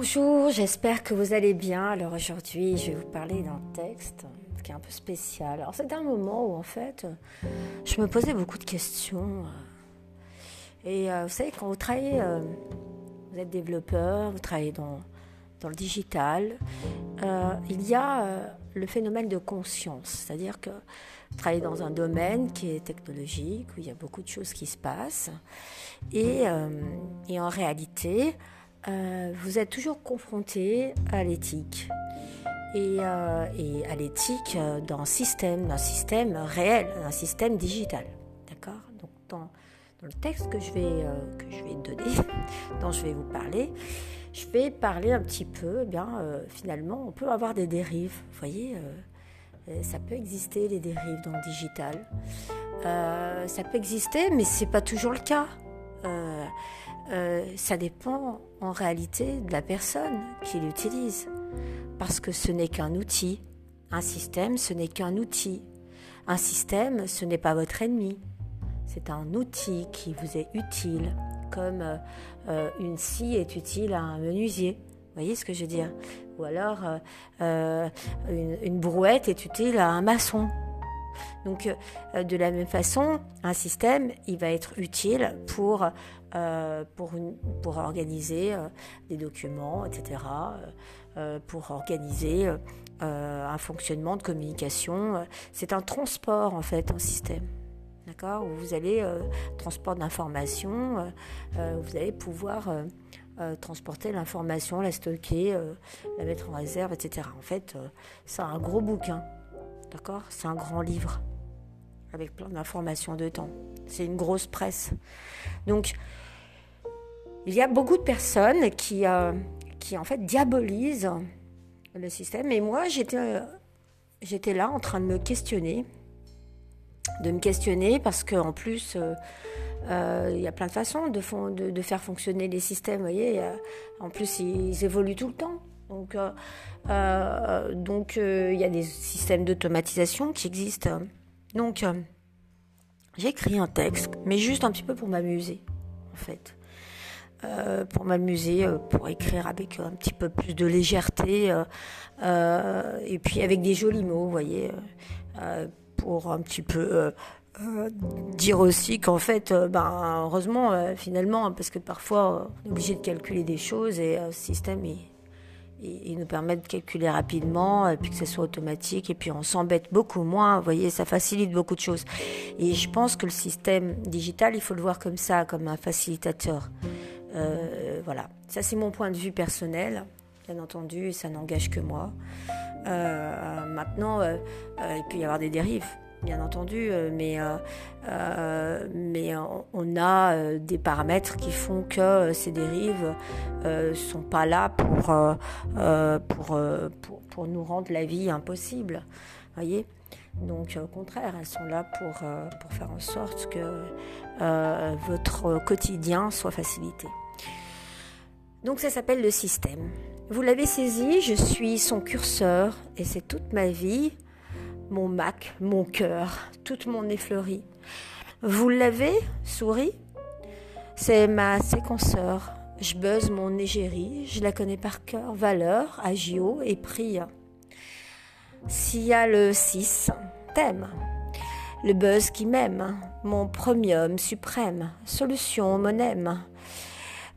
Bonjour, j'espère que vous allez bien. Alors aujourd'hui, je vais vous parler d'un texte qui est un peu spécial. Alors c'est un moment où en fait, je me posais beaucoup de questions. Et euh, vous savez, quand vous travaillez, euh, vous êtes développeur, vous travaillez dans, dans le digital, euh, il y a le phénomène de conscience. C'est-à-dire que vous travaillez dans un domaine qui est technologique, où il y a beaucoup de choses qui se passent. Et, et en réalité, euh, vous êtes toujours confronté à l'éthique. Et, euh, à l'éthique euh, d'un système, d'un système réel, d'un système digital. D'accord? Donc, dans, le texte que je, vais, que je vais donner, dont je vais vous parler, je vais parler un petit peu, eh bien, finalement, on peut avoir des dérives. Vous voyez, ça peut exister, les dérives dans le digital. ça peut exister, mais ce n'est pas toujours le cas. Euh, ça dépend en réalité de la personne qui l'utilise. Parce que ce n'est qu'un outil. Un système, ce n'est qu'un outil. Un système, ce n'est pas votre ennemi. C'est un outil qui vous est utile, comme euh, euh, une scie est utile à un menuisier. Vous voyez ce que je veux dire? Ou alors, une brouette est utile à un maçon. Donc, euh, de la même façon, un système, il va être utile pour, euh, pour, organiser euh, des documents, etc., pour organiser un fonctionnement de communication. C'est un transport, en fait, un système. D'accord? Où vous allez, transport d'informations, vous allez pouvoir... transporter l'information, la stocker, la mettre en réserve, etc. En fait, c'est un gros bouquin. D'accord? C'est un grand livre avec plein d'informations dedans. C'est une grosse presse. Donc, il y a beaucoup de personnes qui, euh, en fait diabolisent le système. Et moi, j'étais, j'étais là en train de me questionner, de me questionner parce qu'en plus, euh, euh, il y a plein de façons de, de, faire fonctionner les systèmes. Vous voyez, en plus, ils, évoluent tout le temps. Donc, donc il y a des systèmes d'automatisation qui existent donc, euh, j'ai écrit un texte, mais juste un petit peu pour m'amuser, en fait. Euh, pour m'amuser, euh, pour écrire avec un petit peu plus de légèreté, et puis avec des jolis mots, vous voyez, pour un petit peu dire aussi qu'en fait, ben, heureusement, finalement, parce que parfois, on est obligé de calculer des choses et le système est il nous permet de calculer rapidement, et puis que ce soit automatique, et puis on s'embête beaucoup moins. Vous voyez, ça facilite beaucoup de choses. Et je pense que le système digital, il faut le voir comme ça, comme un facilitateur. Euh, voilà, ça c'est mon point de vue personnel, bien entendu, et ça n'engage que moi. Euh, maintenant, euh, il peut y avoir des dérives bien entendu, euh, mais, euh, euh, mais on a des paramètres qui font que ces dérives ne sont pas là pour, pour, pour, nous rendre la vie impossible. Voyez? Donc au contraire, elles sont là pour, pour faire en sorte que votre quotidien soit facilité. Donc ça s'appelle le système. Vous l'avez saisi, je suis son curseur et c'est toute ma vie mon Mac, mon cœur, toute mon effleurie. Vous l'avez, souris? C'est ma séquenceur. Je buzz mon égérie, je la connais par cœur, valeur, agio et prix. S'il y a le 6, thème. Le buzz qui m'aime, mon premium suprême, solution monème.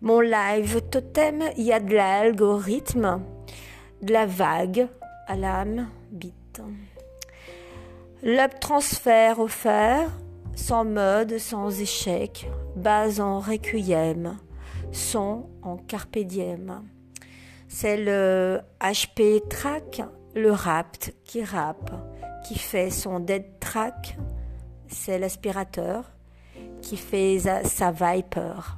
Mon live totem, il y a de l'algorithme, de la vague à l'âme bite. L'up transfert offert, sans mode, sans échec, base en requiem, son en carpe diem. C'est le HP track, le rapt qui rappe, qui fait son dead track. C'est l'aspirateur qui fait sa Viper.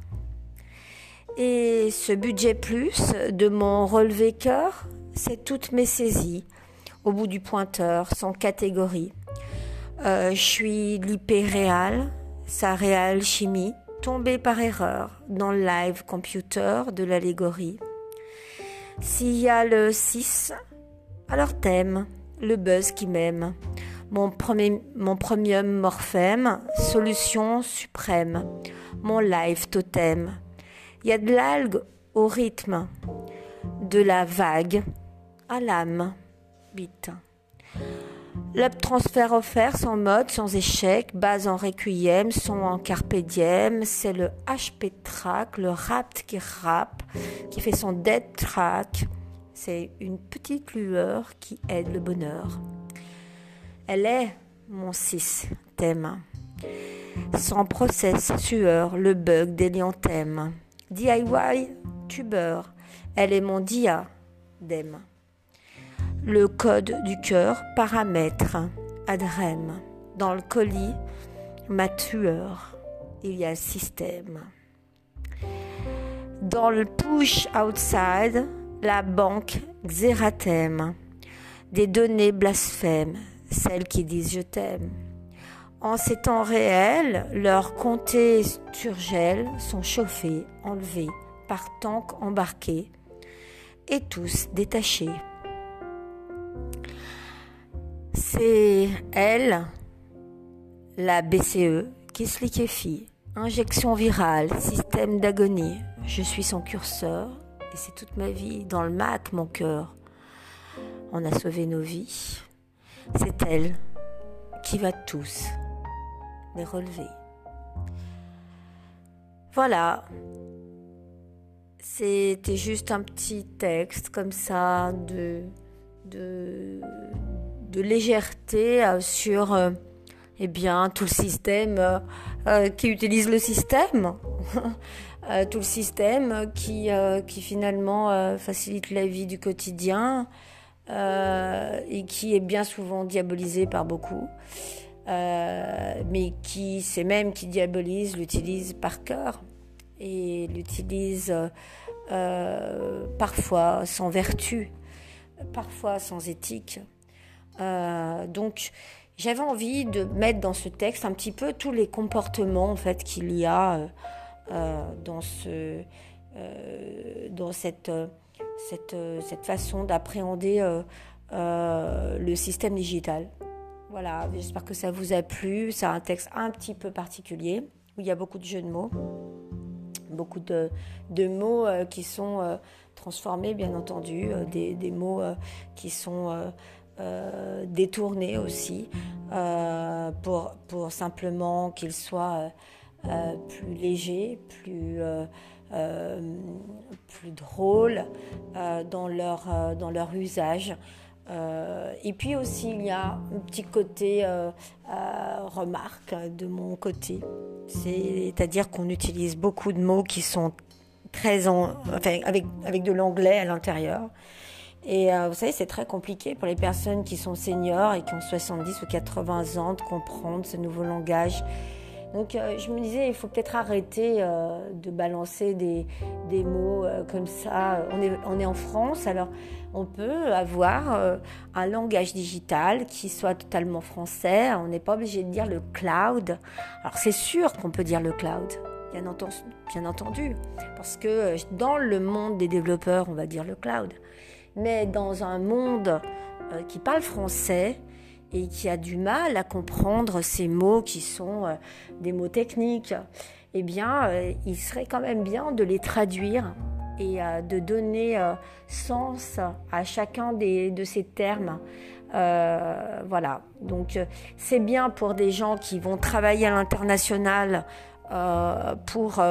Et ce budget plus de mon relevé cœur, c'est toutes mes saisies, au bout du pointeur, sans catégorie. Euh, je suis l'hyperréal, sa réelle chimie, tombée par erreur dans le live computer de l'allégorie. S'il y a le 6, alors thème, le buzz qui m'aime. Mon, premier, mon premium morphème, solution suprême. Mon live totem. Il y a de l'algue au rythme. de la vague à l'âme. Vite. L'up transfert offert sans mode, sans échec, base en requiem, son en carpe diem, c'est le HP track, le rapt qui rappe, qui fait son dead track. C'est une petite lueur qui aide le bonheur. Elle est mon système. Sans process, sueur, le bug des thème. DIY, tubeur. Elle est mon dia, d'em le code du cœur, paramètre, adrem. Dans le colis, ma tueur, il y a système. Dans le push outside, la banque Xeratem. Des données blasphèmes, celles qui disent je t'aime. En ces temps réels, leurs comtés sturgels sont chauffés, enlevés par tanks embarqués et tous détachés. C'est elle, la BCE, qui se liquéfie. Injection virale, système d'agonie. Je suis son curseur et c'est toute ma vie. Dans le mat, mon cœur. On a sauvé nos vies. C'est elle qui va tous les relever. Voilà. C'était juste un petit texte comme ça de, de, de légèreté euh, sur euh, eh bien, tout le système euh, qui utilise le système. tout le système qui, qui finalement facilite la vie du quotidien et qui est bien souvent diabolisé par beaucoup. mais qui, c'est même qui diabolise, l'utilise par cœur et l'utilise parfois sans vertu, parfois sans éthique. Euh, donc, j'avais envie de mettre dans ce texte un petit peu tous les comportements en fait qu'il y a euh, euh, dans ce dans cette cette, cette façon d'appréhender le système digital. Voilà, j'espère que ça vous a plu. C'est un texte un petit peu particulier où il y a beaucoup de jeux de mots, beaucoup de, de mots qui sont transformés, bien entendu, des, des mots qui sont euh, détourner aussi euh, pour, pour simplement qu'ils soient euh, plus légers, plus, plus drôles dans, leur, dans leur usage. et puis aussi, il y a un petit côté remarque de mon côté. C'est-à-dire qu'on utilise beaucoup de mots qui sont très en, avec, avec de l'anglais à l'intérieur. Et euh, vous savez, c'est très compliqué pour les personnes qui sont seniors et qui ont 70 ou 80 ans de comprendre ce nouveau langage. Donc euh, je me disais, il faut peut-être arrêter euh, de balancer des, des mots comme ça. On est, on est en France, alors on peut avoir un langage digital qui soit totalement français. On n'est pas obligé de dire le cloud. Alors c'est sûr qu'on peut dire le cloud. Bien entendu, bien entendu, parce que dans le monde des développeurs, on va dire le cloud mais dans un monde euh, qui parle français et qui a du mal à comprendre ces mots qui sont euh, des mots techniques, eh bien, euh, il serait quand même bien de les traduire et de donner sens à chacun de ces termes. voilà, donc c'est bien pour des gens qui vont travailler à l'international pour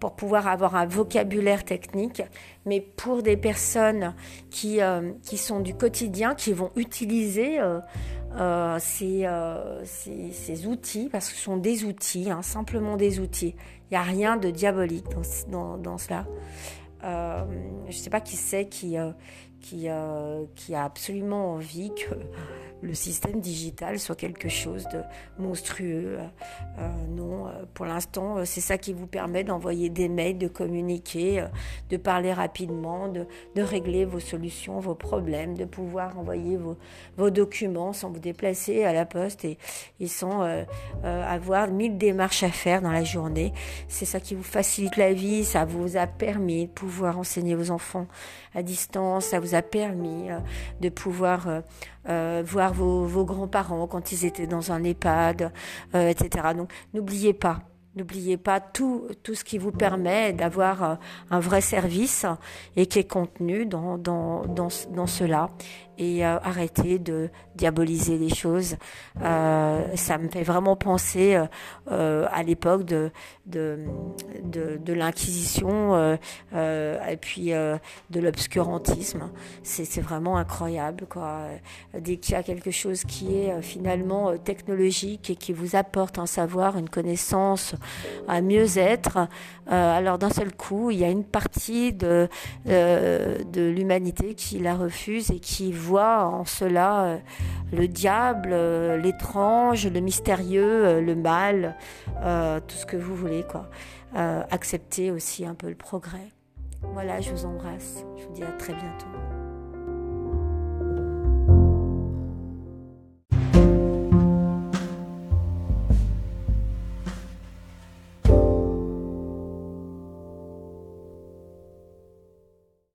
pour pouvoir avoir un vocabulaire technique, mais pour des personnes qui, euh, qui sont du quotidien, qui vont utiliser euh, euh, ces, ces, outils, parce que ce sont des outils, hein, simplement des outils. Il n'y a rien de diabolique dans, dans cela. je ne sais pas qui c'est qui, qui, qui a absolument envie que le système digital soit quelque chose de monstrueux. Euh, non, euh, pour l'instant, euh, c'est ça qui vous permet d'envoyer des mails, de communiquer, de parler rapidement, de, de, régler vos solutions, vos problèmes, de pouvoir envoyer vos, vos documents sans vous déplacer à la poste et, et sans avoir mille démarches à faire dans la journée. C'est ça qui vous facilite la vie, ça vous a permis de pouvoir enseigner vos enfants à distance, ça vous a permis de pouvoir euh, voir vos, vos grands-parents quand ils étaient dans un EHPAD, euh, etc. Donc n'oubliez pas N'oubliez pas tout, tout ce qui vous permet d'avoir un vrai service et qui est contenu dans, dans, dans cela et euh, arrêter de diaboliser les choses. Euh, ça me fait vraiment penser euh, à l'époque de, de, l'inquisition et puis de l'obscurantisme. C'est vraiment incroyable. Quoi. Dès qu'il y a quelque chose qui est finalement technologique et qui vous apporte un savoir, une connaissance, un mieux-être, alors d'un seul coup, il y a une partie de, de l'humanité qui la refuse et qui voit en cela euh, le diable, euh, l'étrange, le mystérieux, euh, le mal, tout ce que vous voulez, quoi. accepter aussi un peu le progrès. Voilà, je vous embrasse. Je vous dis à très bientôt.